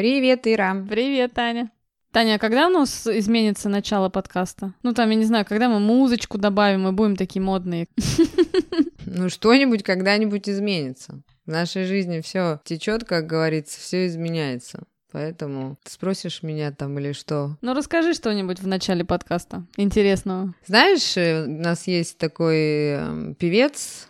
Привет, Ира. Привет, Таня. Таня, а когда у нас изменится начало подкаста? Ну, там, я не знаю, когда мы музычку добавим и будем такие модные. Ну, что-нибудь когда-нибудь изменится. В нашей жизни все течет, как говорится, все изменяется. Поэтому ты спросишь меня там или что? Ну, расскажи что-нибудь в начале подкаста интересного. Знаешь, э, у нас есть такой э, певец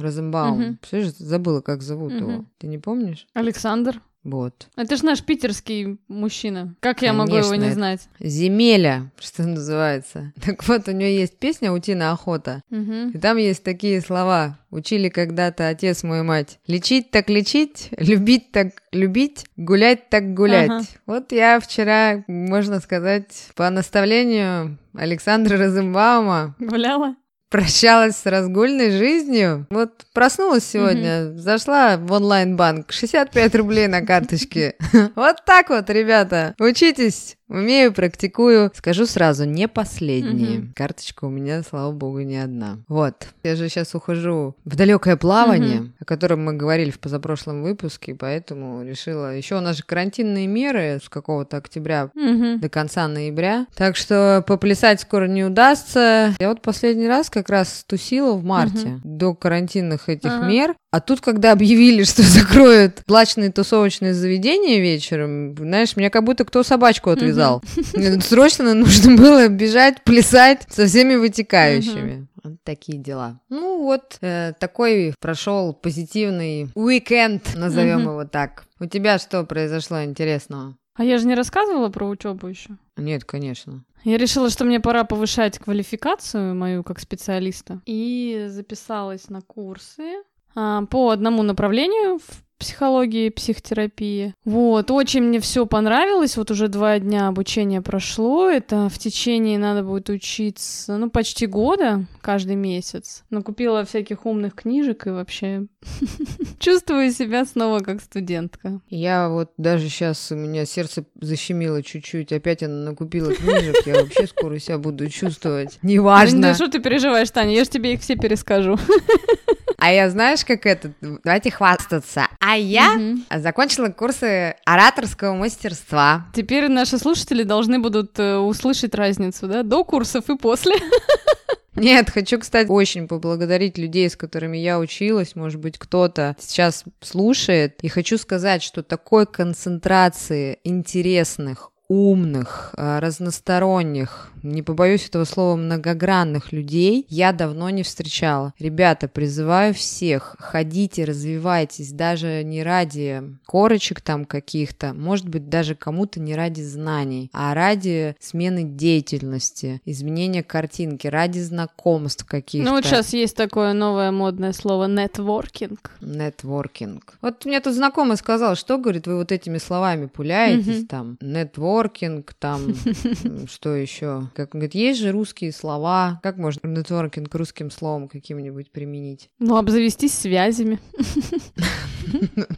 Розенбаум. Мгм. Слышишь, забыла, как зовут Мгм. его. Ты не помнишь? Александр. Вот. Это же наш питерский мужчина. Как я могу его Конечно, не знать? Земеля, что называется. Так вот, у него есть песня «Утиная охота». Мгм. И там есть такие слова. Учили когда-то отец мой и мать. Лечить так лечить, любить так любить, гулять так гулять. Ага. Вот я вчера, можно сказать, по наставлению Александра Розенбаума Гуляла? Прощалась с разгульной жизнью. Вот проснулась сегодня, зашла в онлайн-банк, 65 рублей на карточке. Вот так вот, ребята, учитесь. Умею, практикую. Скажу сразу, не последние. Мгм. Карточка у меня, слава богу, не одна. Вот. Я же сейчас ухожу в далекое плавание, Мгм. о котором мы говорили в позапрошлом выпуске, поэтому решила. Еще у нас же карантинные меры с какого-то октября Мгм. до конца ноября. Так что поплясать скоро не удастся. Я вот последний раз как раз тусила в марте, до карантинных этих Ага. мер. А тут, когда объявили, что закроют плачные тусовочные заведения вечером, знаешь, меня как будто кто собачку отвязал. Мне Срочно нужно было бежать, плясать со всеми вытекающими. Такие дела. Ну вот, э, такой прошел позитивный уикенд, назовем его так. У тебя что произошло интересного? А я же не рассказывала про учебу еще. Нет, конечно. Я решила, что мне пора повышать квалификацию мою как специалиста. И записалась на курсы а, по одному направлению в психологии, психотерапии. Вот, очень мне все понравилось. Вот уже два дня обучения прошло. Это в течение надо будет учиться, ну, почти года, каждый месяц. Накупила всяких умных книжек и вообще чувствую себя снова как студентка. Я вот даже сейчас у меня сердце защемило чуть-чуть. Опять она накупила книжек. Я вообще скоро себя буду чувствовать. Да Неважно. что ты переживаешь, Таня? Я же тебе их все перескажу. А я знаешь, как это? Давайте хвастаться. А я Мгм. закончила курсы ораторского мастерства. Теперь наши слушатели должны будут э, услышать разницу, да, до курсов и после. Нет, хочу, кстати, очень поблагодарить людей, с которыми я училась. Может быть, кто-то сейчас слушает. И хочу сказать, что такой концентрации интересных, умных, э, разносторонних, не побоюсь этого слова, многогранных людей я давно не встречала. Ребята, призываю всех, ходите, развивайтесь, даже не ради корочек там каких-то, может быть, даже кому-то не ради знаний, а ради смены деятельности, изменения картинки, ради знакомств каких-то. Ну вот сейчас есть такое новое модное слово нетворкинг. Нетворкинг. Вот мне тут знакомый сказал, что, говорит, вы вот этими словами пуляетесь, Мгм. там, нетворкинг, там, что еще? Как он говорит, есть же русские слова, как можно нетворкинг русским словом каким-нибудь применить? Ну, обзавестись связями.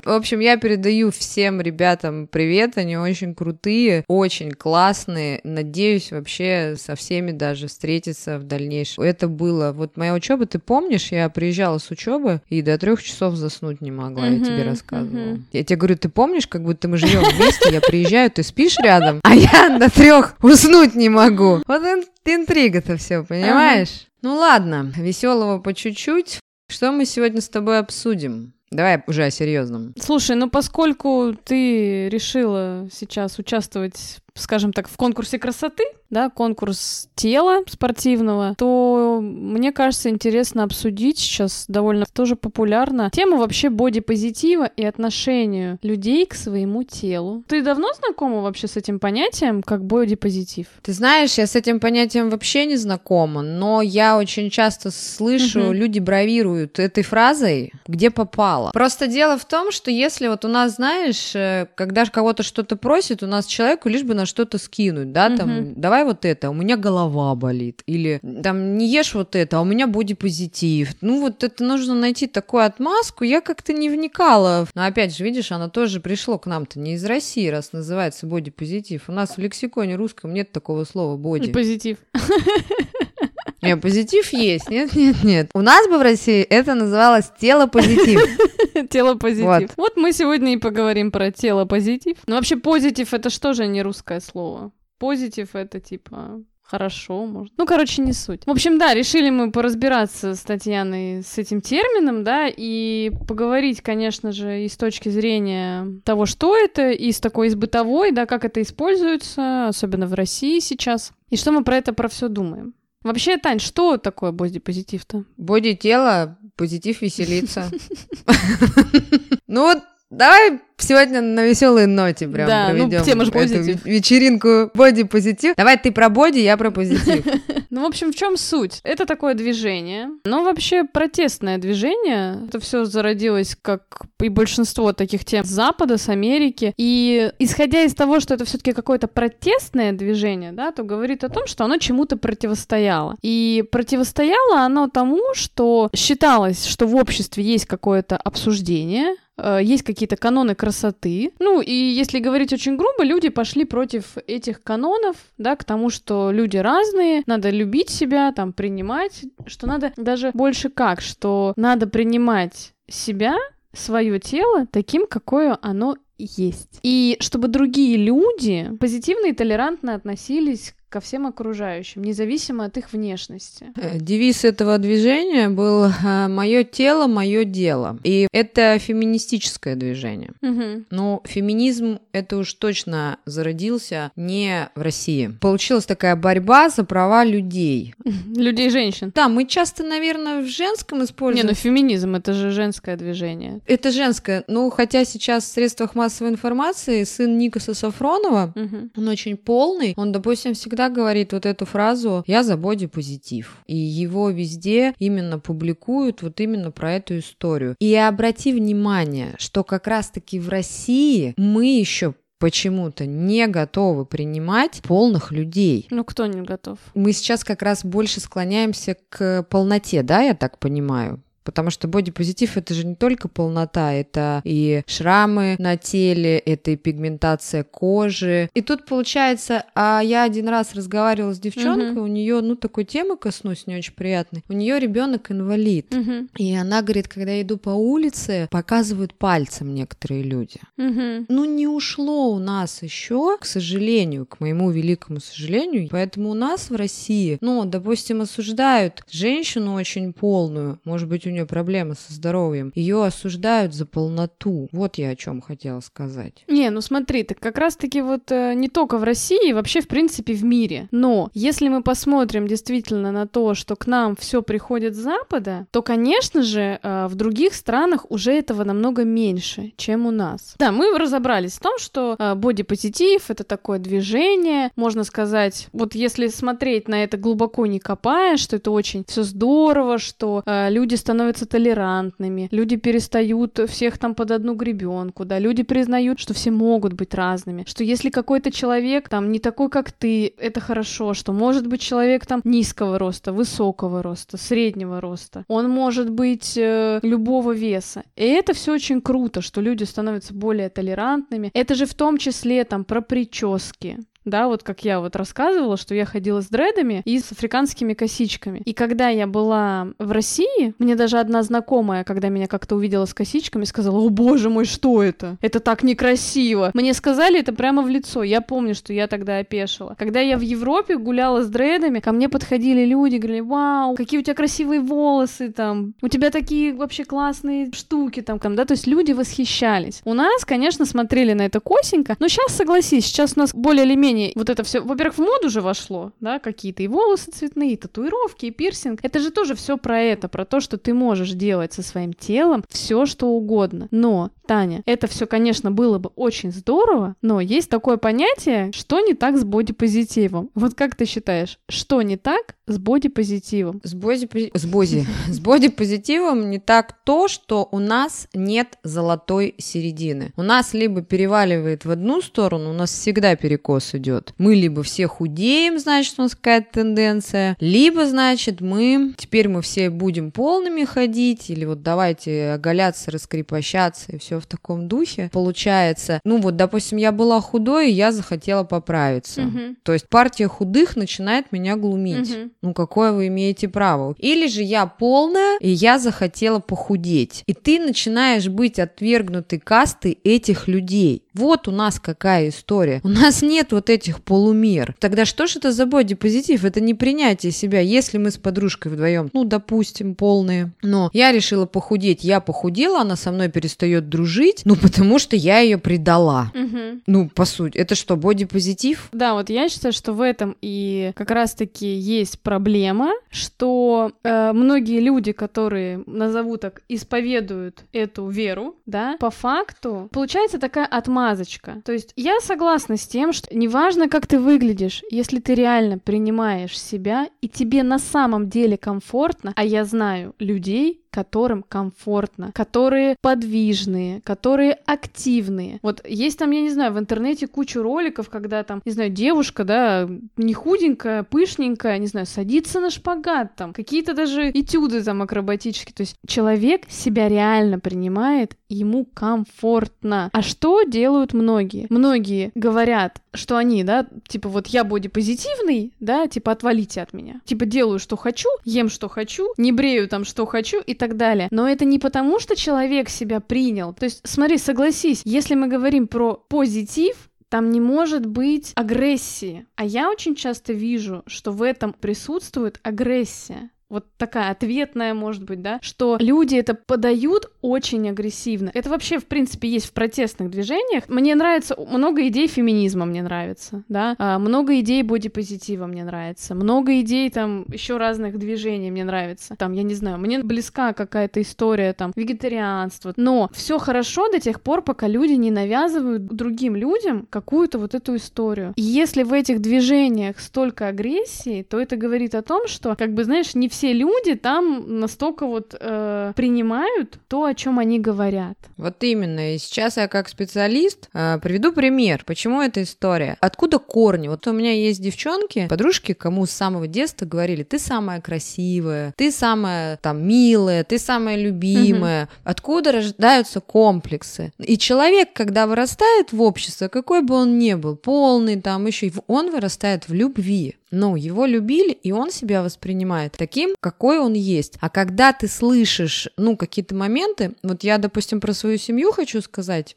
В общем, я передаю всем ребятам привет, они очень крутые, очень классные. Надеюсь вообще со всеми даже встретиться в дальнейшем. Это было, вот моя учеба, ты помнишь, я приезжала с учебы и до трех часов заснуть не могла, я тебе рассказывала. Я тебе говорю, ты помнишь, как будто мы живем вместе, я приезжаю, ты спишь рядом, а я до трех уснуть не могу. Вот ин- интрига-то все, понимаешь? Ну ладно, веселого по чуть-чуть. Что мы сегодня с тобой обсудим? Давай уже о серьезном. Слушай, ну поскольку ты решила сейчас участвовать, скажем так, в конкурсе красоты, да, конкурс тела спортивного, то мне кажется интересно обсудить сейчас довольно тоже популярно тему вообще бодипозитива и отношению людей к своему телу. Ты давно знакома вообще с этим понятием, как бодипозитив? Ты знаешь, я с этим понятием вообще не знакома, но я очень часто слышу, Мгм. люди бравируют этой фразой, где попало. Просто дело в том, что если вот у нас, знаешь, э, когда кого-то что-то просит, у нас человеку лишь бы на что-то скинуть, да, там, Мгм. давай вот это, у меня голова болит, или там, не ешь вот это, а у меня бодипозитив. Ну вот это нужно найти такую отмазку, я как-то не вникала. Но опять же, видишь, оно тоже пришло к нам-то не из России, раз называется бодипозитив. У нас в лексиконе русском нет такого слова боди. Позитив. Не, позитив есть. Нет, нет, нет. У нас бы в России это называлось тело позитив. Тело позитив. Вот мы сегодня и поговорим про тело позитив. Ну вообще позитив это что же не русское слово? Позитив это типа хорошо, может. Ну, короче, не суть. В общем, да, решили мы поразбираться с Татьяной с этим термином, да, и поговорить, конечно же, и с точки зрения того, что это, и с такой из бытовой, да, как это используется, особенно в России сейчас, и что мы про это про все думаем. Вообще, Тань, что такое бодипозитив-то? Боди тело, позитив веселиться. Ну вот давай сегодня на веселой ноте прям Да, ну, проведем тема же эту позитив. вечеринку боди-позитив. Давай ты про боди, я про позитив. Ну, в общем, в чем суть? Это такое движение. Ну, вообще, протестное движение. Это все зародилось, как и большинство таких тем с Запада, с Америки. И исходя из того, что это все-таки какое-то протестное движение, да, то говорит о том, что оно чему-то противостояло. И противостояло оно тому, что считалось, что в обществе есть какое-то обсуждение, есть какие-то каноны красоты. Ну, и если говорить очень грубо, люди пошли против этих канонов, да, к тому, что люди разные, надо любить себя, там, принимать, что надо даже больше как, что надо принимать себя, свое тело таким, какое оно есть. И чтобы другие люди позитивно и толерантно относились ко всем окружающим, независимо от их внешности. Э, Девиз этого движения был «Мое тело, мое дело». И это феминистическое движение. Мгм. Но феминизм это уж точно зародился не в России. Получилась такая борьба за права людей. Людей и женщин. Да, мы часто, наверное, в женском Не, используем. ну феминизм это же женское движение. Это женское. Ну, хотя сейчас в средствах массовой информации сын Никаса Сафронова, Мгм. он очень полный. Он, допустим, всегда говорит вот эту фразу «я за бодипозитив». И его везде именно публикуют вот именно про эту историю. И обрати внимание, что как раз-таки в России мы еще почему-то не готовы принимать полных людей. Ну кто не готов? Мы сейчас как раз больше склоняемся к полноте, да, я так понимаю? Потому что бодипозитив это же не только полнота, это и шрамы на теле, это и пигментация кожи. И тут получается, а я один раз разговаривала с девчонкой, Мгм. у нее, ну, такой темы коснусь не очень приятной. У нее ребенок инвалид. Мгм. И она говорит, когда я иду по улице, показывают пальцем некоторые люди. Мгм. Ну, не ушло у нас еще, к сожалению, к моему великому сожалению. Поэтому у нас в России, ну, допустим, осуждают женщину очень полную, может быть, у нее проблемы со здоровьем, ее осуждают за полноту. Вот я о чем хотела сказать. Не, ну смотри, так как раз-таки вот э, не только в России, вообще в принципе в мире. Но если мы посмотрим действительно на то, что к нам все приходит с Запада, то, конечно же, э, в других странах уже этого намного меньше, чем у нас. Да, мы разобрались в том, что э, бодипозитив это такое движение, можно сказать, вот если смотреть на это глубоко не копая, что это очень все здорово, что э, люди становятся толерантными, люди перестают всех там под одну гребенку, да, люди признают, что все могут быть разными, что если какой-то человек там не такой, как ты, это хорошо, что может быть человек там низкого роста, высокого роста, среднего роста, он может быть э, любого веса. И это все очень круто, что люди становятся более толерантными. Это же в том числе там про прически, да, вот как я вот рассказывала, что я ходила с дредами и с африканскими косичками. И когда я была в России, мне даже одна знакомая, когда меня как-то увидела с косичками, сказала, о боже мой, что это? Это так некрасиво. Мне сказали это прямо в лицо. Я помню, что я тогда опешила. Когда я в Европе гуляла с дредами, ко мне подходили люди, говорили, вау, какие у тебя красивые волосы там, у тебя такие вообще классные штуки там, там, да, то есть люди восхищались. У нас, конечно, смотрели на это косенько, но сейчас, согласись, сейчас у нас более или менее вот это все, во-первых, в моду же вошло, да, какие-то и волосы цветные, и татуировки, и пирсинг. Это же тоже все про это, про то, что ты можешь делать со своим телом все, что угодно. Но, Таня, это все, конечно, было бы очень здорово, но есть такое понятие, что не так с бодипозитивом. Вот как ты считаешь, что не так с бодипозитивом? С боди, с боди, с бодипозитивом не так то, что у нас нет золотой середины. У нас либо переваливает в одну сторону, у нас всегда перекос идет. Мы либо все худеем, значит, у нас какая-то тенденция, либо, значит, мы теперь мы все будем полными ходить, или вот давайте оголяться, раскрепощаться и все в таком духе. Получается, ну вот, допустим, я была худой, и я захотела поправиться. Мгм. То есть партия худых начинает меня глумить. Мгм. Ну, какое вы имеете право? Или же я полная, и я захотела похудеть. И ты начинаешь быть отвергнутой кастой этих людей. Вот у нас какая история. У нас нет вот этих полумер. Тогда что же это за бодипозитив? Это не принятие себя. Если мы с подружкой вдвоем, ну, допустим, полные, но я решила похудеть, я похудела, она со мной перестает дружить, ну, потому что я ее предала. Мгм. Ну, по сути, это что, бодипозитив? Да, вот я считаю, что в этом и как раз-таки есть проблема, что э, многие люди, которые, назову так, исповедуют эту веру, да, по факту получается такая отмазочка. То есть я согласна с тем, что неважно, как ты выглядишь, если ты реально принимаешь себя и тебе на самом деле комфортно, а я знаю людей, которым комфортно, которые подвижные, которые активные. Вот есть там, я не знаю, в интернете кучу роликов, когда там, не знаю, девушка, да, не худенькая, пышненькая, не знаю, садится на шпагат там, какие-то даже этюды там акробатические. То есть человек себя реально принимает, ему комфортно. А что делают многие? Многие говорят, что они, да, типа вот я бодипозитивный, да, типа отвалите от меня. Типа делаю, что хочу, ем, что хочу, не брею там, что хочу и так далее. Но это не потому, что человек себя принял. То есть, смотри, согласись, если мы говорим про позитив, там не может быть агрессии. А я очень часто вижу, что в этом присутствует агрессия. Вот такая ответная, может быть, да, что люди это подают очень агрессивно. Это вообще, в принципе, есть в протестных движениях. Мне нравится много идей феминизма, мне нравится, да, а, много идей бодипозитива мне нравится, много идей там еще разных движений мне нравится. Там, я не знаю, мне близка какая-то история там вегетарианства, но все хорошо до тех пор, пока люди не навязывают другим людям какую-то вот эту историю. И если в этих движениях столько агрессии, то это говорит о том, что, как бы, знаешь, не все люди там настолько вот э, принимают то, о чем они говорят. Вот именно. И сейчас я как специалист э, приведу пример. Почему эта история? Откуда корни? Вот у меня есть девчонки, подружки, кому с самого детства говорили, ты самая красивая, ты самая там милая, ты самая любимая. Откуда рождаются комплексы? И человек, когда вырастает в обществе, какой бы он ни был, полный там еще, он вырастает в любви. Ну, его любили, и он себя воспринимает таким, какой он есть. А когда ты слышишь, ну, какие-то моменты, вот я, допустим, про свою семью хочу сказать,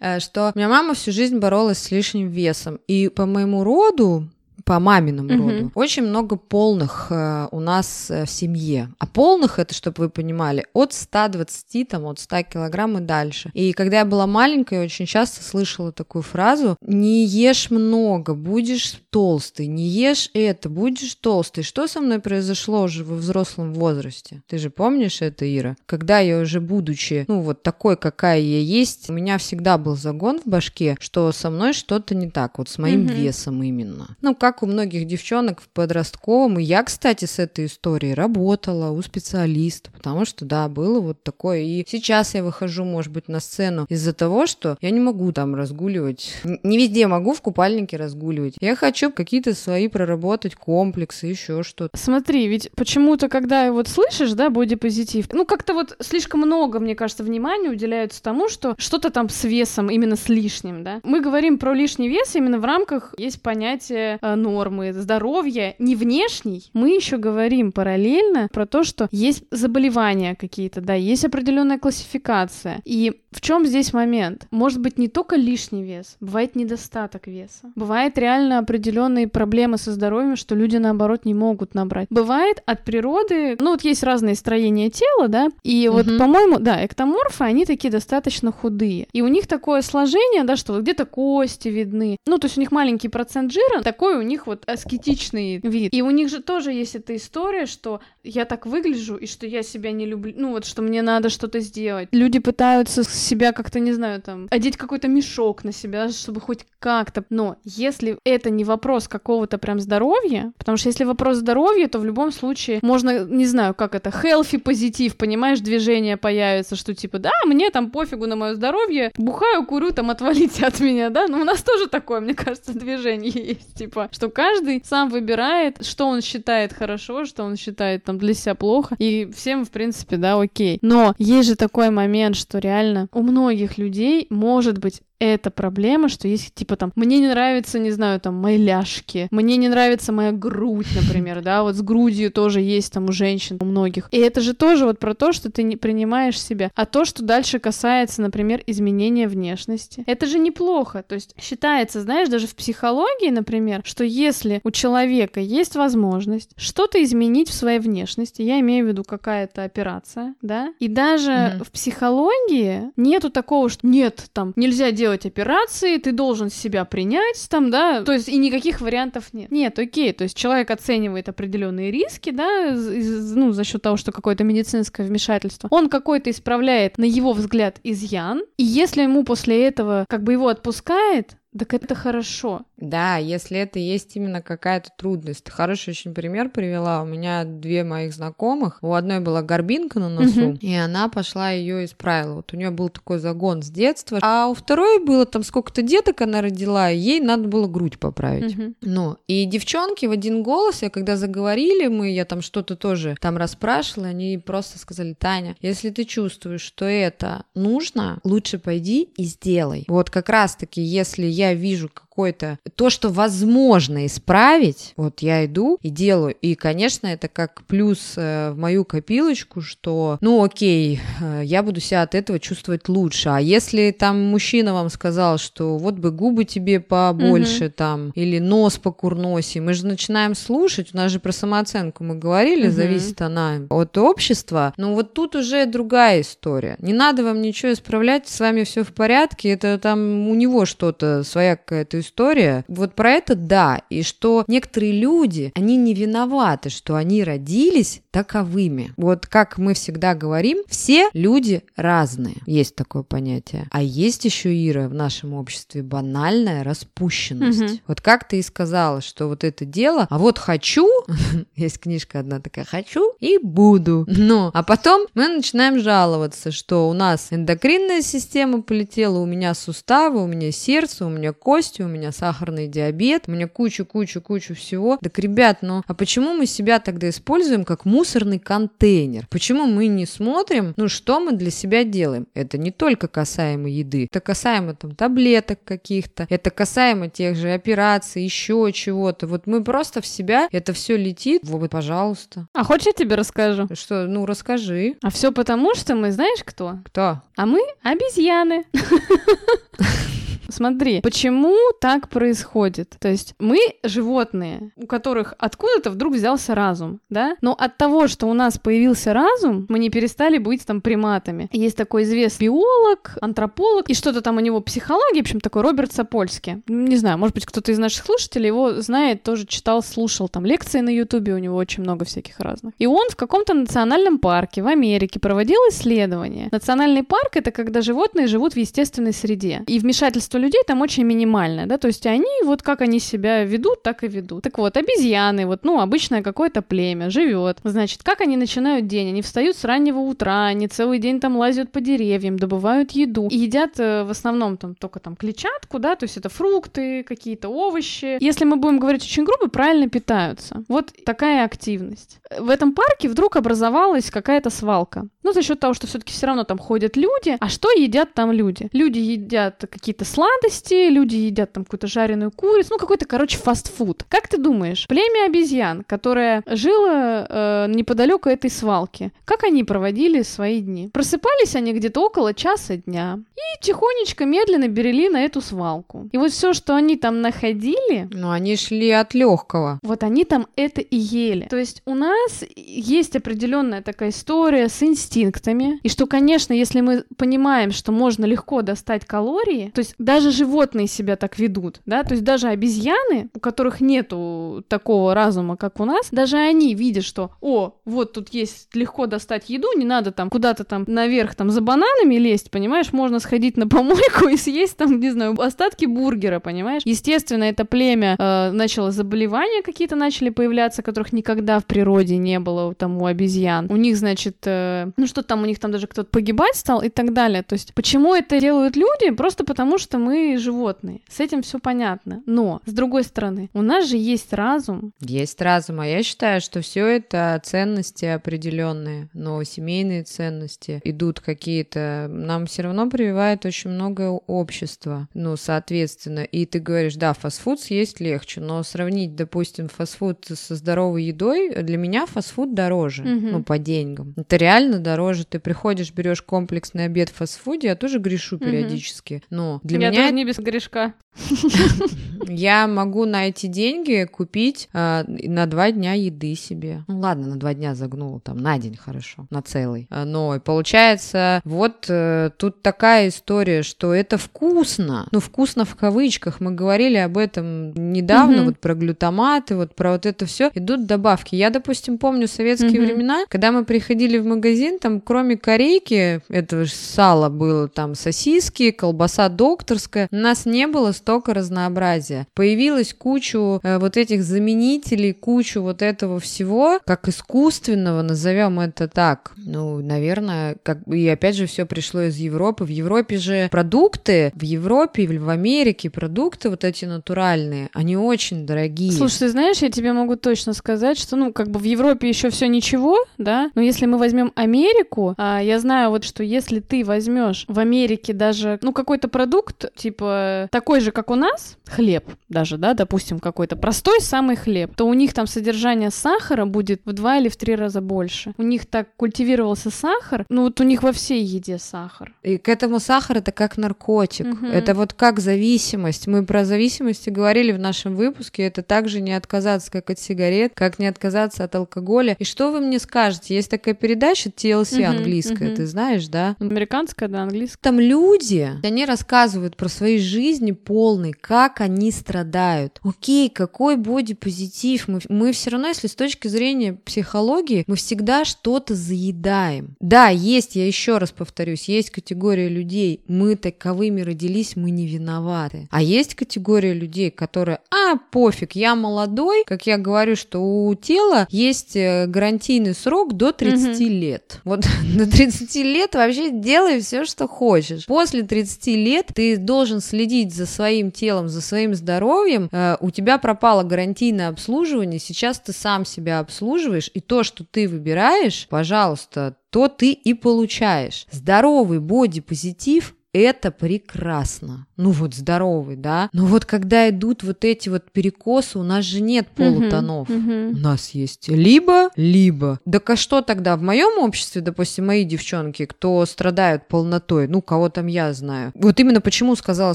э, что у меня мама всю жизнь боролась с лишним весом. И по моему роду, по маминому Мгм. роду, очень много полных э, у нас э, в семье. А полных, это, чтобы вы понимали, от 120, там, от 100 килограмм и дальше. И когда я была маленькая, я очень часто слышала такую фразу «Не ешь много, будешь толстый, не ешь это, будешь толстый». Что со мной произошло уже во взрослом возрасте? Ты же помнишь это, Ира? Когда я уже будучи, ну, вот такой, какая я есть, у меня всегда был загон в башке, что со мной что-то не так, вот с моим Мгм. весом именно. Ну, как у многих девчонок в подростковом, и я, кстати, с этой историей работала у специалиста, потому что, да, было вот такое. И сейчас я выхожу, может быть, на сцену из-за того, что я не могу там разгуливать. Не везде могу в купальнике разгуливать. Я хочу какие-то свои проработать комплексы, еще что-то. Смотри, ведь почему-то, когда вот слышишь, да, бодипозитив, ну как-то вот слишком много, мне кажется, внимания уделяется тому, что что-то там с весом, именно с лишним, да. Мы говорим про лишний вес именно в рамках есть понятие э, нормы, здоровья, не внешний. Мы еще говорим параллельно про то, что есть заболевания какие-то, да, есть определенная классификация. И в чем здесь момент? Может быть не только лишний вес, бывает недостаток веса. Бывает реально определенные проблемы со здоровьем, что люди наоборот не могут набрать. Бывает от природы, ну вот есть разные строения тела, да, и вот, по-моему, да, эктоморфы, они такие достаточно худые. И у них такое сложение, да, что вот где-то кости видны. Ну, то есть у них маленький процент жира, такой у них вот аскетичный вид. И у них же тоже есть эта история, что я так выгляжу, и что я себя не люблю, ну вот, что мне надо что-то сделать. Люди пытаются себя как-то, не знаю, там, одеть какой-то мешок на себя, чтобы хоть как-то. Но если это не вопрос какого-то прям здоровья, потому что если вопрос здоровья, то в любом случае можно, не знаю, как это, healthy позитив, понимаешь, движение появится, что типа, да, мне там пофигу на мое здоровье, бухаю, курю, там, отвалите от меня, да? Ну, у нас тоже такое, мне кажется, движение есть, типа, что что каждый сам выбирает, что он считает хорошо, что он считает там для себя плохо, и всем, в принципе, да, окей. Но есть же такой момент, что реально у многих людей может быть это проблема, что есть, типа, там, мне не нравится, не знаю, там, мои ляжки, мне не нравится моя грудь, например, да, вот с грудью тоже есть там у женщин, у многих. И это же тоже вот про то, что ты не принимаешь себя. А то, что дальше касается, например, изменения внешности, это же неплохо. То есть считается, знаешь, даже в психологии, например, что если у человека есть возможность что-то изменить в своей внешности, я имею в виду какая-то операция, да, и даже mm-hmm. в психологии нету такого, что нет, там, нельзя делать делать операции, ты должен себя принять там, да, то есть и никаких вариантов нет. Нет, окей, то есть человек оценивает определенные риски, да, из, ну, за счет того, что какое-то медицинское вмешательство. Он какой-то исправляет, на его взгляд, изъян, и если ему после этого как бы его отпускает, так это хорошо. Да, если это есть именно какая-то трудность. Хороший очень пример привела. У меня две моих знакомых. У одной была горбинка на носу, угу. и она пошла ее исправила. Вот у нее был такой загон с детства. А у второй было там сколько-то деток она родила, и ей надо было грудь поправить. Угу. Ну, и девчонки в один голос, я когда заговорили мы, я там что-то тоже там расспрашивала, они просто сказали, Таня, если ты чувствуешь, что это нужно, лучше пойди и сделай. Вот как раз-таки, если я я вижу какое-то то, что возможно исправить, вот я иду и делаю. И, конечно, это как плюс э, в мою копилочку, что, ну, окей, э, я буду себя от этого чувствовать лучше. А если там мужчина вам сказал, что вот бы губы тебе побольше mm-hmm. там, или нос по курносе, мы же начинаем слушать, у нас же про самооценку мы говорили, mm-hmm. зависит она от общества. Но вот тут уже другая история. Не надо вам ничего исправлять, с вами все в порядке, это там у него что-то, своя какая-то история. Вот про это да, и что некоторые люди, они не виноваты, что они родились таковыми. Вот как мы всегда говорим, все люди разные. Есть такое понятие. А есть еще, Ира, в нашем обществе банальная распущенность. Угу. Вот как ты и сказала, что вот это дело, а вот хочу, есть книжка одна такая, хочу и буду. Но, а потом мы начинаем жаловаться, что у нас эндокринная система полетела, у меня суставы, у меня сердце, у меня кости, у меня сахарный диабет, у меня кучу-кучу-кучу всего. Так, ребят, ну а почему мы себя тогда используем как мусорный контейнер? Почему мы не смотрим, ну что мы для себя делаем? Это не только касаемо еды, это касаемо там таблеток каких-то, это касаемо тех же операций, еще чего-то. Вот мы просто в себя, это все летит. Вот, пожалуйста. А хочешь я тебе расскажу? Что? Ну, расскажи. А все потому, что мы знаешь кто? Кто? А мы обезьяны. Смотри, почему так происходит? То есть мы животные, у которых откуда-то вдруг взялся разум, да? Но от того, что у нас появился разум, мы не перестали быть там приматами. Есть такой известный биолог, антрополог, и что-то там у него психология, в общем, такой Роберт Сапольский. Не знаю, может быть, кто-то из наших слушателей его знает, тоже читал, слушал там лекции на Ютубе, у него очень много всяких разных. И он в каком-то национальном парке в Америке проводил исследования. Национальный парк — это когда животные живут в естественной среде. И вмешательство людей там очень минимальное, да, то есть они вот как они себя ведут, так и ведут. Так вот, обезьяны, вот, ну, обычное какое-то племя живет. Значит, как они начинают день? Они встают с раннего утра, они целый день там лазят по деревьям, добывают еду и едят э, в основном там только там клетчатку, да, то есть это фрукты, какие-то овощи. Если мы будем говорить очень грубо, правильно питаются. Вот такая активность. В этом парке вдруг образовалась какая-то свалка. Ну, за счет того, что все-таки все равно там ходят люди. А что едят там люди? Люди едят какие-то сладости, люди едят там какую-то жареную курицу, ну, какой-то, короче, фастфуд. Как ты думаешь, племя обезьян, которое жило э, неподалеку этой свалки, как они проводили свои дни? Просыпались они где-то около часа дня и тихонечко, медленно берели на эту свалку. И вот все, что они там находили... Ну, они шли от легкого. Вот они там это и ели. То есть у нас есть определенная такая история с инстинктом, инстинктами, и что, конечно, если мы понимаем, что можно легко достать калории, то есть даже животные себя так ведут, да, то есть даже обезьяны, у которых нету такого разума, как у нас, даже они видят, что, о, вот тут есть легко достать еду, не надо там куда-то там наверх там за бананами лезть, понимаешь, можно сходить на помойку и съесть там, не знаю, остатки бургера, понимаешь. Естественно, это племя э, начало заболевания какие-то начали появляться, которых никогда в природе не было там у обезьян. У них, значит, э, что там у них там даже кто-то погибать стал и так далее. То есть почему это делают люди? Просто потому что мы животные. С этим все понятно. Но, с другой стороны, у нас же есть разум. Есть разум, а я считаю, что все это ценности определенные, но семейные ценности идут какие-то. Нам все равно прививает очень много общества. Ну, соответственно, и ты говоришь, да, фастфуд съесть легче, но сравнить, допустим, фастфуд со здоровой едой, для меня фастфуд дороже, угу. ну, по деньгам. Это реально дороже. Ты приходишь, берешь комплексный обед в фастфуде, я тоже грешу периодически. Угу. Но для я меня... тоже не без грешка. Я могу на эти деньги купить э, на два дня еды себе. Ну ладно, на два дня загнула, там на день хорошо, на целый. А, но получается, вот э, тут такая история, что это вкусно. Ну, вкусно в кавычках. Мы говорили об этом недавно, mm-hmm. вот про глютаматы, вот про вот это все. Идут добавки. Я, допустим, помню советские mm-hmm. времена, когда мы приходили в магазин, там кроме корейки, этого же сала было, там сосиски, колбаса докторская, у нас не было столько разнообразия. Появилась кучу э, вот этих заменителей, кучу вот этого всего, как искусственного, назовем это так. Ну, наверное, как и опять же все пришло из Европы. В Европе же продукты, в Европе, в Америке продукты вот эти натуральные, они очень дорогие. Слушай, ты знаешь, я тебе могу точно сказать, что, ну, как бы в Европе еще все ничего, да, но если мы возьмем Америку, а, я знаю вот, что если ты возьмешь в Америке даже, ну, какой-то продукт, типа такой же, как у нас, хлеб даже, да, допустим, какой-то простой самый хлеб, то у них там содержание сахара будет в два или в три раза больше. У них так культивировался сахар, ну вот у них во всей еде сахар. И к этому сахар это как наркотик, угу. это вот как зависимость. Мы про зависимости говорили в нашем выпуске, это также не отказаться как от сигарет, как не отказаться от алкоголя. И что вы мне скажете? Есть такая передача TLC угу, английская, угу. ты знаешь, да? Американская, да, английская. Там люди, они рассказывают про свои жизни полный, как они страдают. Окей, какой бодипозитив? Мы, мы все равно, если с точки зрения психологии, мы всегда что-то заедаем. Да, есть, я еще раз повторюсь, есть категория людей, мы таковыми родились, мы не виноваты. А есть категория людей, которые, а, пофиг, я молодой, как я говорю, что у тела есть э, гарантийный срок до 30 угу. лет. Вот до 30 лет вообще делай все, что хочешь. После 30 лет ты должен следить за своим телом, за своим здоровьем, э, у тебя пропало гарантийное обслуживание, сейчас ты сам себя обслуживаешь, и то, что ты выбираешь, пожалуйста, то ты и получаешь. Здоровый бодипозитив это прекрасно. Ну вот здоровый, да. Но вот когда идут вот эти вот перекосы, у нас же нет полутонов. Uh-huh, uh-huh. У нас есть либо, либо. Так а что тогда в моем обществе, допустим, мои девчонки, кто страдают полнотой, ну кого там я знаю. Вот именно почему сказала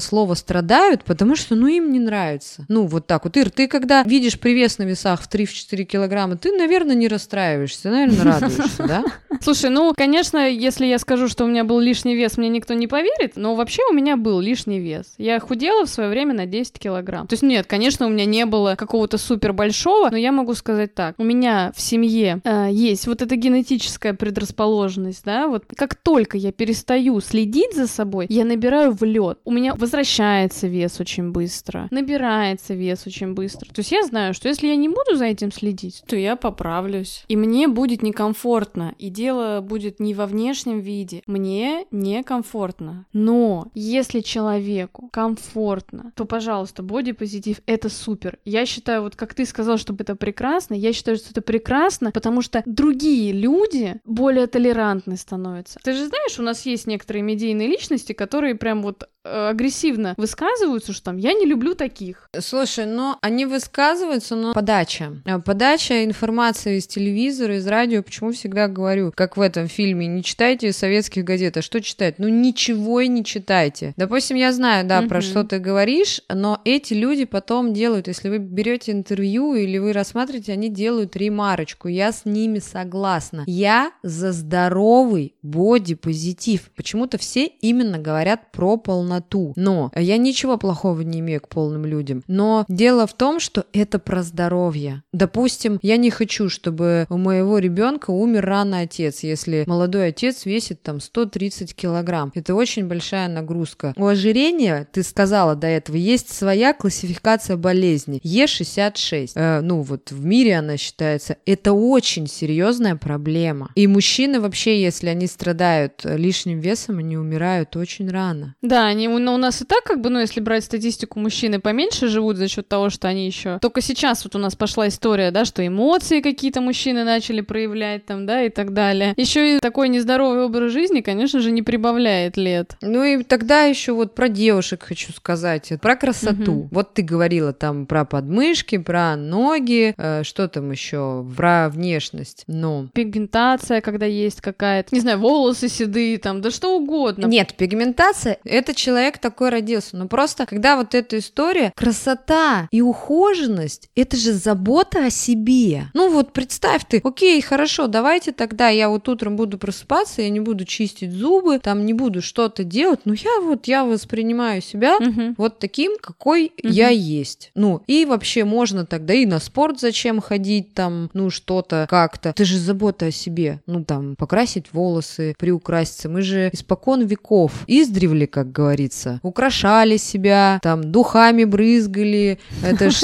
слово страдают, потому что ну им не нравится. Ну вот так вот. Ир, ты когда видишь привес на весах в 3-4 килограмма, ты, наверное, не расстраиваешься, наверное, радуешься, да? Слушай, ну, конечно, если я скажу, что у меня был лишний вес, мне никто не поверит, хватит, но вообще у меня был лишний вес. Я худела в свое время на 10 килограмм. То есть нет, конечно, у меня не было какого-то супер большого, но я могу сказать так. У меня в семье э, есть вот эта генетическая предрасположенность, да, вот как только я перестаю следить за собой, я набираю в лед. У меня возвращается вес очень быстро, набирается вес очень быстро. То есть я знаю, что если я не буду за этим следить, то я поправлюсь. И мне будет некомфортно. И дело будет не во внешнем виде. Мне некомфортно. Но если человеку комфортно, то, пожалуйста, бодипозитив — это супер. Я считаю, вот как ты сказал, чтобы это прекрасно, я считаю, что это прекрасно, потому что другие люди более толерантны становятся. Ты же знаешь, у нас есть некоторые медийные личности, которые прям вот агрессивно высказываются, что там я не люблю таких. Слушай, но они высказываются, но подача. А подача информации из телевизора, из радио, почему всегда говорю, как в этом фильме, не читайте советских газет, а что читать? Ну ничего не читайте. Допустим, я знаю, да, про что ты говоришь, но эти люди потом делают, если вы берете интервью или вы рассматриваете, они делают ремарочку. Я с ними согласна. Я за здоровый бодипозитив. Почему-то все именно говорят про полноту полноту. Но я ничего плохого не имею к полным людям. Но дело в том, что это про здоровье. Допустим, я не хочу, чтобы у моего ребенка умер рано отец, если молодой отец весит там 130 килограмм. Это очень большая нагрузка. У ожирения, ты сказала до этого, есть своя классификация болезни. Е66. Э, ну вот в мире она считается. Это очень серьезная проблема. И мужчины вообще, если они страдают лишним весом, они умирают очень рано. Да, они, но у нас и так как бы, ну если брать статистику, мужчины поменьше живут за счет того, что они еще... Только сейчас вот у нас пошла история, да, что эмоции какие-то мужчины начали проявлять там, да, и так далее. Еще и такой нездоровый образ жизни, конечно же, не прибавляет лет. Ну и тогда еще вот про девушек хочу сказать, про красоту. Угу. Вот ты говорила там про подмышки, про ноги, э, что там еще, про внешность. Ну. Пигментация, когда есть какая-то, не знаю, волосы седые, там, да что угодно. Нет, пигментация, это человек такой родился. Но просто, когда вот эта история, красота и ухоженность, это же забота о себе. Ну вот представь ты, окей, хорошо, давайте тогда я вот утром буду просыпаться, я не буду чистить зубы, там не буду что-то делать, но я вот, я воспринимаю себя угу. вот таким, какой угу. я есть. Ну, и вообще можно тогда и на спорт зачем ходить, там, ну, что-то как-то. Это же забота о себе. Ну, там, покрасить волосы, приукраситься. Мы же испокон веков, издревле, как говорится, украшали себя, там, духами брызгали. Это ж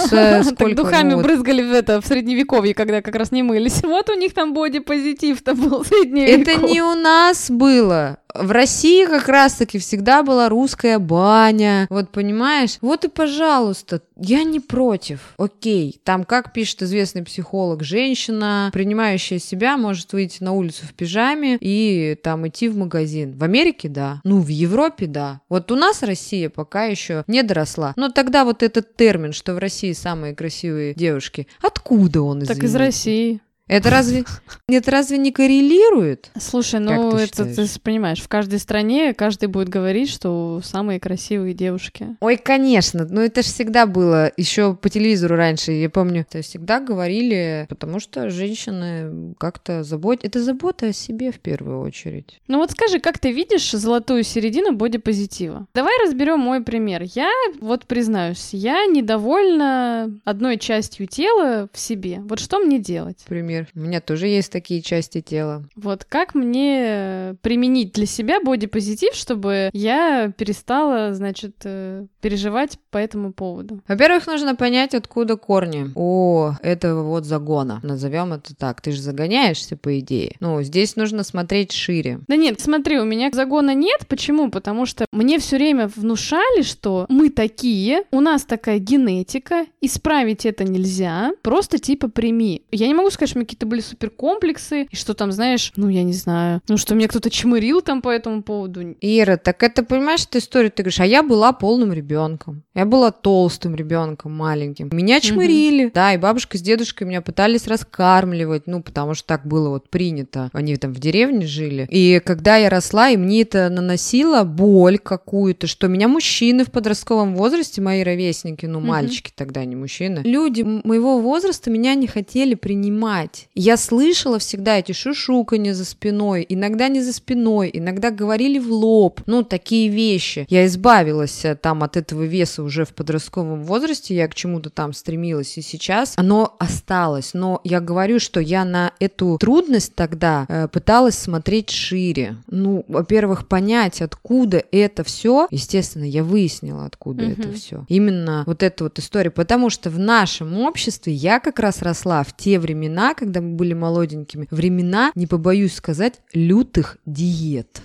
сколько... Духами ну брызгали в это, в средневековье, когда как раз не мылись. Вот у них там боди-позитив-то был средневековый. Это не у нас было в России как раз-таки всегда была русская баня, вот понимаешь? Вот и пожалуйста, я не против. Окей, там, как пишет известный психолог, женщина, принимающая себя, может выйти на улицу в пижаме и там идти в магазин. В Америке, да. Ну, в Европе, да. Вот у нас Россия пока еще не доросла. Но тогда вот этот термин, что в России самые красивые девушки, откуда он, извините? Так из России. Это разве, это разве не коррелирует? Слушай, ну ты это считаешь? ты понимаешь, в каждой стране каждый будет говорить, что самые красивые девушки. Ой, конечно, но это же всегда было еще по телевизору раньше, я помню, это всегда говорили, потому что женщины как-то заботят, это забота о себе в первую очередь. Ну вот скажи, как ты видишь золотую середину бодипозитива? Давай разберем мой пример. Я вот признаюсь, я недовольна одной частью тела в себе. Вот что мне делать? Пример например. У меня тоже есть такие части тела. Вот как мне применить для себя бодипозитив, чтобы я перестала, значит, э, переживать по этому поводу? Во-первых, нужно понять, откуда корни у этого вот загона. Назовем это так. Ты же загоняешься, по идее. Ну, здесь нужно смотреть шире. Да нет, смотри, у меня загона нет. Почему? Потому что мне все время внушали, что мы такие, у нас такая генетика, исправить это нельзя, просто типа прими. Я не могу сказать, что какие-то были суперкомплексы, и что там, знаешь, ну, я не знаю, ну, что меня кто-то чмырил там по этому поводу. Ира, так это, понимаешь, эту историю, ты говоришь, а я была полным ребенком, я была толстым ребенком, маленьким. Меня чмырили, mm-hmm. да, и бабушка с дедушкой меня пытались раскармливать, ну, потому что так было вот принято. Они там в деревне жили. И когда я росла, и мне это наносило боль какую-то, что меня мужчины в подростковом возрасте, мои ровесники, ну, mm-hmm. мальчики тогда, не мужчины, люди моего возраста меня не хотели принимать делать. Я слышала всегда эти шушуканья за спиной, иногда не за спиной, иногда говорили в лоб, ну, такие вещи. Я избавилась э, там от этого веса уже в подростковом возрасте, я к чему-то там стремилась, и сейчас оно осталось. Но я говорю, что я на эту трудность тогда э, пыталась смотреть шире. Ну, во-первых, понять, откуда это все. Естественно, я выяснила, откуда угу. это все. Именно вот эта вот история. Потому что в нашем обществе я как раз росла в те времена, когда когда мы были молоденькими, времена, не побоюсь сказать, лютых диет.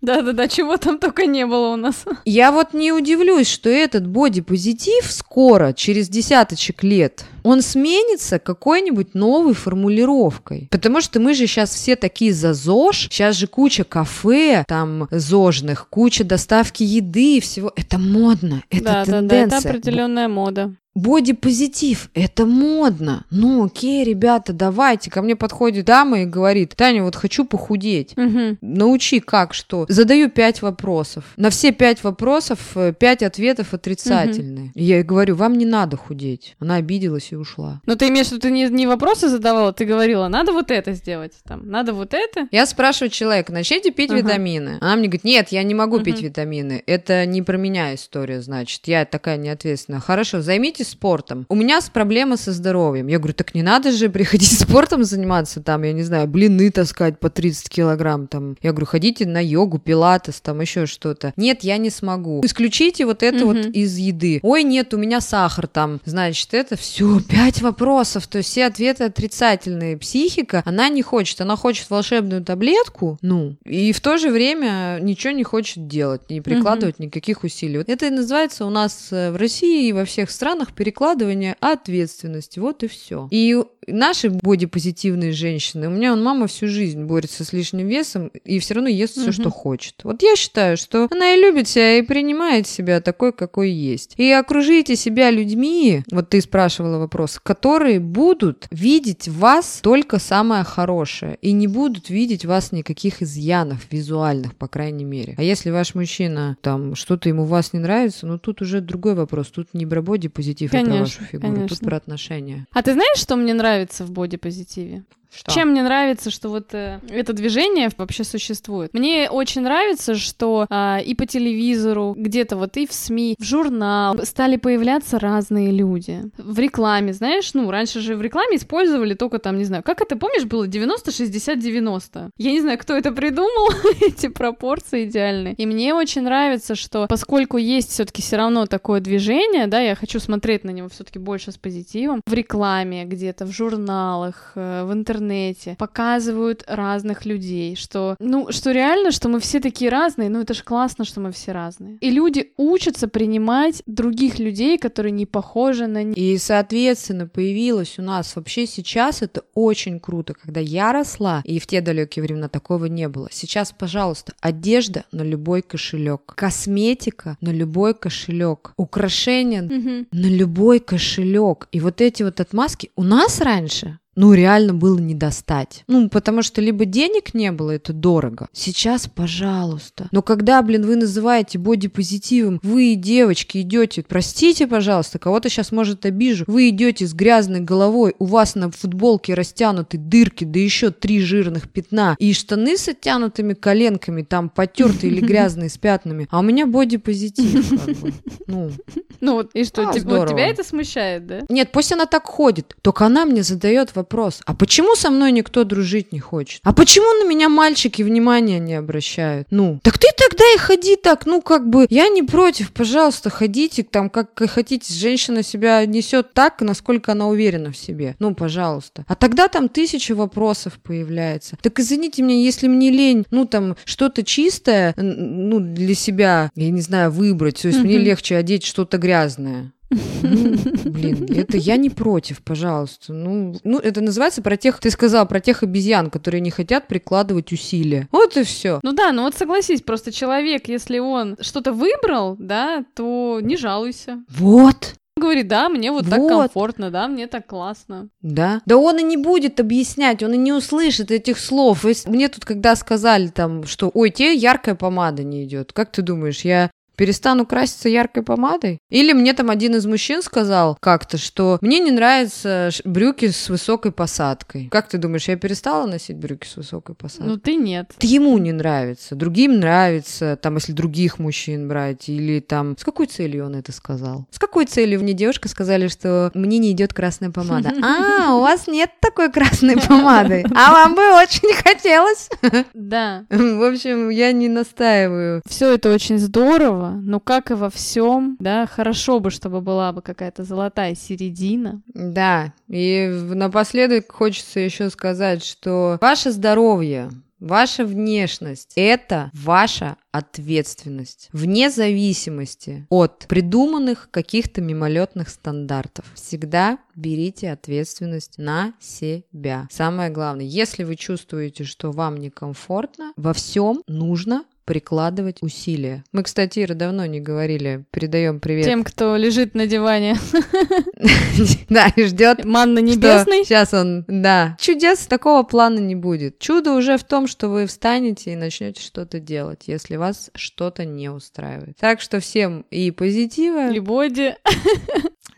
Да-да-да, чего там только не было у нас. Я вот не удивлюсь, что этот бодипозитив скоро, через десяточек лет, он сменится какой-нибудь новой формулировкой. Потому что мы же сейчас все такие за ЗОЖ, сейчас же куча кафе там зожных, куча доставки еды и всего. Это модно, это да, тенденция. Да, да, это определенная мода. Бодипозитив, это модно. Ну, окей, ребята, давайте. Ко мне подходит дама и говорит, Таня, вот хочу похудеть. Мгм. Научи, как, что. Задаю пять вопросов. На все пять вопросов э, пять ответов отрицательные. И Я ей говорю, вам не надо худеть. Она обиделась и ушла. Ну, ты имеешь в виду, ты не, не вопросы задавала, ты говорила, надо вот это сделать, там, надо вот это. Я спрашиваю человека, начните пить Ага. витамины. Она мне говорит, нет, я не могу пить Мгм. витамины. Это не про меня история, значит. Я такая неответственная. Хорошо, займитесь спортом. У меня с проблемы со здоровьем. Я говорю, так не надо же приходить спортом заниматься, там, я не знаю, блины таскать по 30 килограмм, там. Я говорю, ходите на йогу, пилатес, там, еще что-то. Нет, я не смогу. Исключите вот это Мгм. вот из еды. Ой, нет, у меня сахар там. Значит, это все пять вопросов, то есть все ответы отрицательные. Психика, она не хочет, она хочет волшебную таблетку, ну, и в то же время ничего не хочет делать, не прикладывать никаких усилий. Вот Это и называется у нас э, в России и во всех странах перекладывание ответственности. Вот и все. И наши бодипозитивные женщины, у меня он мама всю жизнь борется с лишним весом и все равно ест все, Мгм. что хочет. Вот я считаю, что она и любит себя, и принимает себя такой, какой есть. И окружите себя людьми, вот ты спрашивала вопрос, которые будут видеть в вас только самое хорошее и не будут видеть в вас никаких изъянов визуальных, по крайней мере. А если ваш мужчина, там, что-то ему в вас не нравится, ну тут уже другой вопрос. Тут не про бодипозитив, про Конечно, вашу фигуру. Тут конечно. про отношения. А ты знаешь, что мне нравится в бодипозитиве? Что? Чем мне нравится, что вот э, это движение вообще существует? Мне очень нравится, что а, и по телевизору, где-то вот и в СМИ, в журнал стали появляться разные люди. В рекламе, знаешь, ну, раньше же в рекламе использовали только там, не знаю, как это, помнишь, было 90-60-90? Я не знаю, кто это придумал, эти пропорции идеальные. И мне очень нравится, что поскольку есть все-таки все равно такое движение, да, я хочу смотреть на него все-таки больше с позитивом, в рекламе где-то, в журналах, э, в интернете показывают разных людей, что, ну, что реально, что мы все такие разные, ну, это же классно, что мы все разные. И люди учатся принимать других людей, которые не похожи на них. И, соответственно, появилось у нас вообще сейчас это очень круто, когда я росла, и в те далекие времена такого не было. Сейчас, пожалуйста, одежда на любой кошелек, косметика на любой кошелек, украшения на любой кошелек. И вот эти вот отмазки у нас раньше ну, реально было не достать. Ну, потому что либо денег не было, это дорого. Сейчас, пожалуйста. Но когда, блин, вы называете бодипозитивом, вы, девочки, идете, простите, пожалуйста, кого-то сейчас, может, обижу, вы идете с грязной головой, у вас на футболке растянуты дырки, да еще три жирных пятна, и штаны с оттянутыми коленками, там, потертые или грязные с пятнами, а у меня бодипозитив, как бы. Ну, Ну вот, и что, А, типа, вот тебя это смущает, да? нет, пусть она так ходит. Только она мне задает вопрос. А почему со мной никто дружить не хочет? А почему на меня мальчики внимания не обращают? Ну, так ты тогда и ходи так. Ну, как бы, я не против. Пожалуйста, ходите там, как хотите. Женщина себя несет так, насколько она уверена в себе. Ну, пожалуйста. А тогда там тысяча вопросов появляется. Так извините меня, если мне лень, ну, там, что-то чистое, ну, для себя, я не знаю, выбрать. То есть мне Мгм. легче одеть что-то грязное. Ну, блин, это я не против, пожалуйста. Ну, ну, это называется про тех, ты сказал, про тех обезьян, которые не хотят прикладывать усилия. Вот и все. Ну да, ну вот согласись, просто человек, если он что-то выбрал, да, то не жалуйся. Вот. Говорит, да, мне вот, так Вот. комфортно, да, мне так классно. Да. Да он и не будет объяснять, он и не услышит этих слов. Мне тут когда сказали там, что ой, тебе яркая помада не идет. Как ты думаешь, я перестану краситься яркой помадой? Или мне там один из мужчин сказал как-то, что мне не нравятся брюки с высокой посадкой. Как ты думаешь, я перестала носить брюки с высокой посадкой? Ну ты нет. Это ему не нравится, другим нравится, там, если других мужчин брать, или там... С какой целью он это сказал? С какой целью мне девушка сказали, что мне не идет красная помада? А, у вас нет такой красной помады, а вам бы очень хотелось. Да. В общем, я не настаиваю. Все это очень здорово, но как и во всем, да, хорошо бы, чтобы была бы какая-то золотая середина. Да, и напоследок хочется еще сказать, что ваше здоровье, ваша внешность – это ваша ответственность, вне зависимости от придуманных каких-то мимолетных стандартов. Всегда берите ответственность на себя. Самое главное, если вы чувствуете, что вам некомфортно, во всем нужно прикладывать усилия. Мы, кстати, Ира, давно не говорили. Передаем привет. Тем, кто лежит на диване. Да, и ждет. Манна небесный. Сейчас он, да. Чудес такого плана не будет. Чудо уже в том, что вы встанете и начнете что-то делать, если вас что-то не устраивает. Так что всем и позитива. И боди.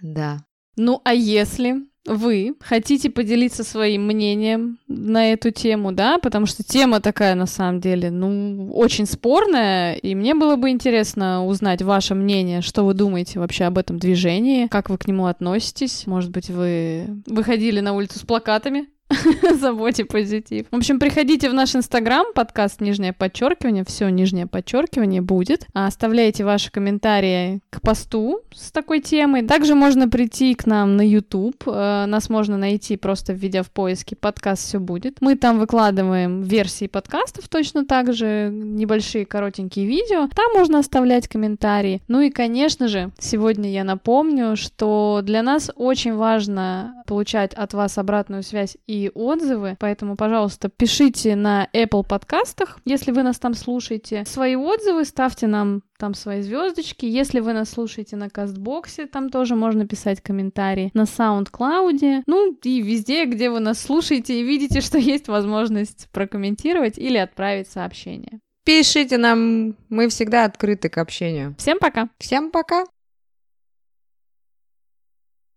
Да. Ну, а если вы хотите поделиться своим мнением на эту тему, да, потому что тема такая на самом деле, ну, очень спорная, и мне было бы интересно узнать ваше мнение, что вы думаете вообще об этом движении, как вы к нему относитесь, может быть, вы выходили на улицу с плакатами, заботе позитив. В общем, приходите в наш инстаграм, подкаст нижнее подчеркивание, все нижнее подчеркивание будет. А оставляйте ваши комментарии к посту с такой темой. Также можно прийти к нам на YouTube. Э, нас можно найти просто введя в поиске подкаст все будет. Мы там выкладываем версии подкастов точно так же, небольшие коротенькие видео. Там можно оставлять комментарии. Ну и, конечно же, сегодня я напомню, что для нас очень важно получать от вас обратную связь и отзывы. Поэтому, пожалуйста, пишите на Apple подкастах, если вы нас там слушаете. Свои отзывы ставьте нам там свои звездочки. Если вы нас слушаете на Кастбоксе, там тоже можно писать комментарии. На SoundCloud, ну и везде, где вы нас слушаете и видите, что есть возможность прокомментировать или отправить сообщение. Пишите нам, мы всегда открыты к общению. Всем пока! Всем пока!